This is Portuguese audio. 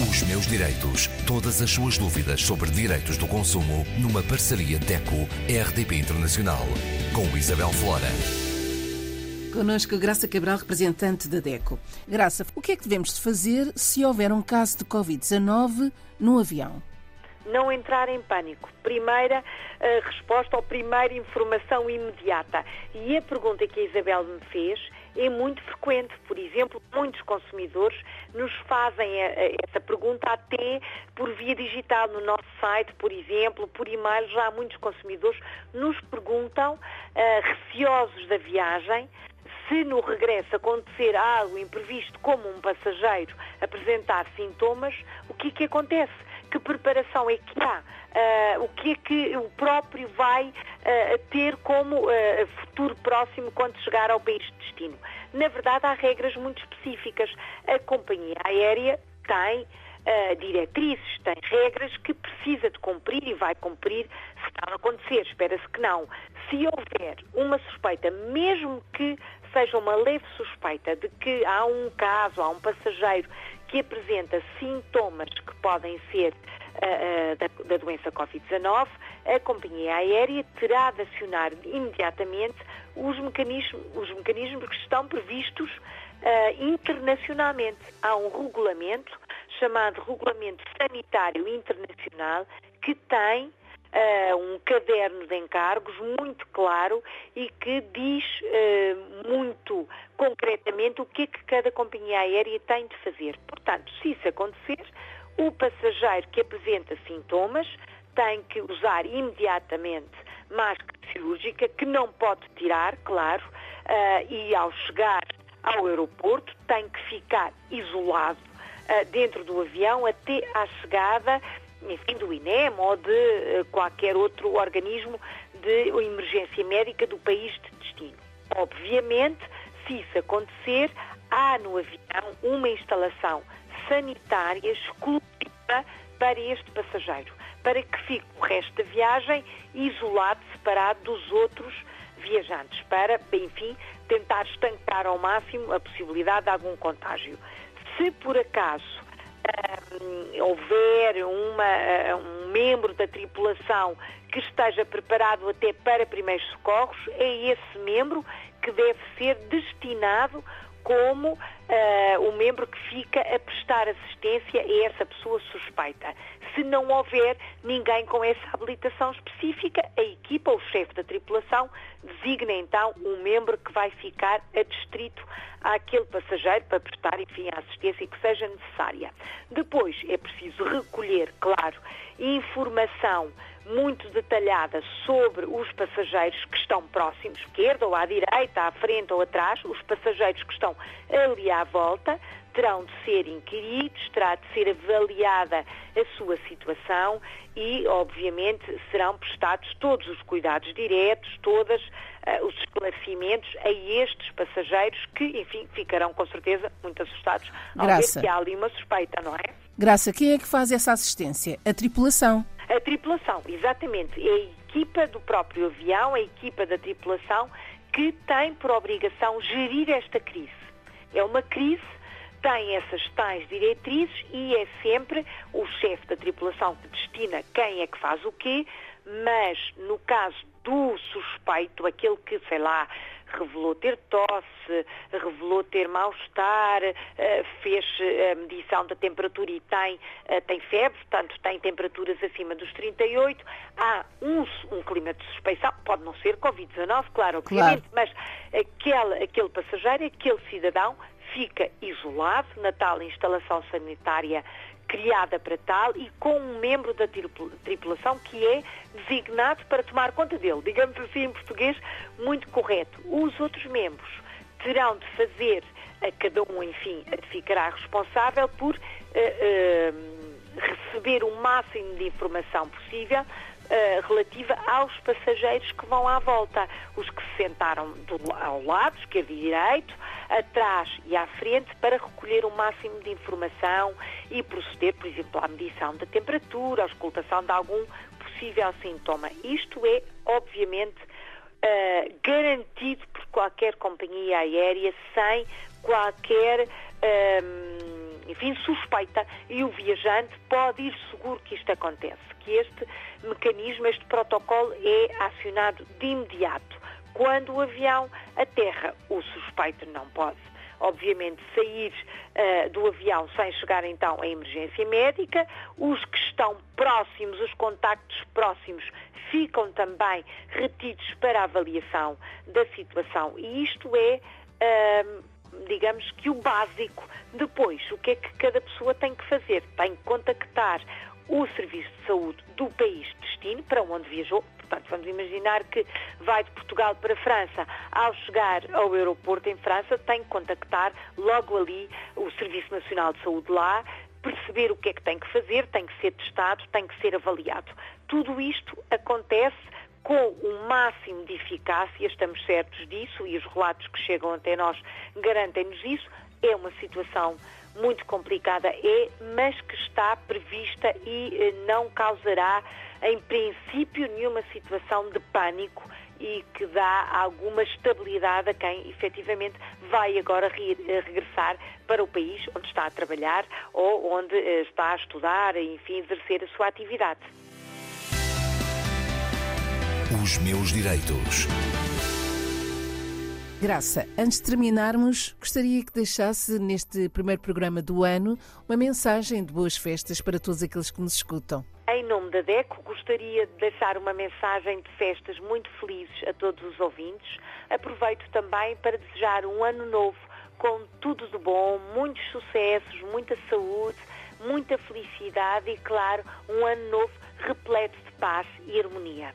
Os meus direitos. Todas as suas dúvidas sobre direitos do consumo numa parceria DECO-RDP Internacional. Com Isabel Flora. Connosco Graça Cabral, representante da DECO. Graça, o que é que devemos fazer se houver um caso de Covid-19 no avião? não entrar em pânico. Primeira uh, resposta ou primeira informação imediata. E a pergunta que a Isabel me fez é muito frequente. Por exemplo, muitos consumidores nos fazem a, a, essa pergunta até por via digital no nosso site, por exemplo, por e-mail. Já muitos consumidores nos perguntam, uh, receosos da viagem, se no regresso acontecer algo imprevisto, como um passageiro apresentar sintomas, o que é que acontece? Que preparação é que há, uh, o que é que o próprio vai uh, ter como uh, futuro próximo quando chegar ao país de destino. Na verdade, há regras muito específicas. A companhia aérea tem Uh, diretrizes, tem regras que precisa de cumprir e vai cumprir se tal acontecer. Espera-se que não. Se houver uma suspeita, mesmo que seja uma leve suspeita de que há um caso, há um passageiro que apresenta sintomas que podem ser uh, da, da, doença Covid-19, a companhia aérea terá de acionar imediatamente os mecanismos, os mecanismos que estão previstos uh, internacionalmente. Há um regulamento chamado Regulamento Sanitário Internacional que tem uh, um caderno de encargos muito claro e que diz uh, muito concretamente o que é que cada companhia aérea tem de fazer. Portanto, se isso acontecer, o passageiro que apresenta sintomas tem que usar imediatamente máscara cirúrgica, que não pode tirar, claro, uh, e ao chegar ao aeroporto tem que ficar isolado uh, dentro do avião até à chegada enfim, do INEM ou de uh, qualquer outro organismo de emergência médica do país de destino. Obviamente, se isso acontecer, há no avião uma instalação sanitária exclusiva para este passageiro, para que fique o resto da viagem isolado, separado dos outros viajantes, para, enfim, tentar estancar ao máximo a possibilidade de algum contágio. Se por acaso um, houver uma, ah, um membro da tripulação que esteja preparado até para primeiros socorros, é esse membro que deve ser destinado como uh, o membro que fica a prestar assistência a essa pessoa suspeita. Se não houver ninguém com essa habilitação específica, a equipa, ou o chefe da tripulação, designa então um membro que vai ficar adstrito àquele passageiro para prestar, enfim, a assistência que seja necessária. Depois é preciso recolher, claro, informação muito detalhada sobre os passageiros que estão próximos, esquerda ou à direita, à frente ou atrás, os passageiros que estão ali à volta, terão de ser inquiridos, terá de ser avaliada a sua situação e, obviamente, serão prestados todos os cuidados diretos, todos uh, os esclarecimentos a estes passageiros que, enfim, ficarão com certeza muito assustados ao Graça. ver que há ali uma suspeita, não é? Graça, quem é que faz essa assistência? A tripulação. A tripulação, exatamente. É a equipa do próprio avião, a equipa da tripulação, que tem por obrigação gerir esta crise. É uma crise, tem essas tais diretrizes e é sempre o chefe da tripulação que destina quem é que faz o quê, mas no caso do suspeito, aquele que, sei lá, revelou ter tosse, revelou ter mal-estar, eh, fez a medição da temperatura e tem, eh, tem febre, portanto tem temperaturas acima dos 38, há um, um clima de suspeição, pode não ser Covid-19, claro, obviamente, claro. mas aquele, aquele passageiro, aquele cidadão fica isolado na tal instalação sanitária criada para tal e com um membro da tripulação que é designado para tomar conta dele, digamos assim em português, muito correto. Os outros membros terão de fazer, a cada um, enfim, ficará responsável por uh, uh, receber o máximo de informação possível uh, relativa aos passageiros que vão à volta, os que se sentaram do, ao lado, esquerdo e direito, atrás e à frente, para recolher o máximo de informação e proceder, por exemplo, à medição da temperatura, à escutação de algum possível sintoma. Isto é, obviamente, uh, garantido por qualquer companhia aérea sem qualquer. Uh, enfim, suspeita e o viajante pode ir seguro que isto acontece, que este mecanismo, este protocolo é acionado de imediato. Quando o avião aterra, o suspeito não pode obviamente, sair uh, do avião sem chegar então à emergência médica. Os que estão próximos, os contactos próximos, ficam também retidos para avaliação da situação. E isto é, uh, digamos que o básico. Depois, o que é que cada pessoa tem que fazer? Tem que contactar o serviço de saúde do país de destino, para onde viajou, Portanto, vamos imaginar que vai de Portugal para a França. Ao chegar ao aeroporto em França, tem que contactar logo ali o Serviço Nacional de Saúde lá, perceber o que é que tem que fazer, tem que ser testado, tem que ser avaliado. Tudo isto acontece com o máximo de eficácia, estamos certos disso e os relatos que chegam até nós garantem-nos isso. É uma situação muito complicada, é, mas que está prevista e eh, não causará em princípio, nenhuma situação de pânico e que dá alguma estabilidade a quem efetivamente vai agora regressar para o país onde está a trabalhar ou onde eh, está a estudar, enfim, exercer a sua atividade. Os meus direitos. Graça, antes de terminarmos, gostaria que deixasse neste primeiro programa do ano uma mensagem de boas festas para todos aqueles que nos escutam. Em nome da DECO, gostaria de deixar uma mensagem de festas muito felizes a todos os ouvintes. Aproveito também para desejar um ano novo com tudo de bom, muitos sucessos, muita saúde, muita felicidade e, claro, um ano novo repleto de paz e harmonia.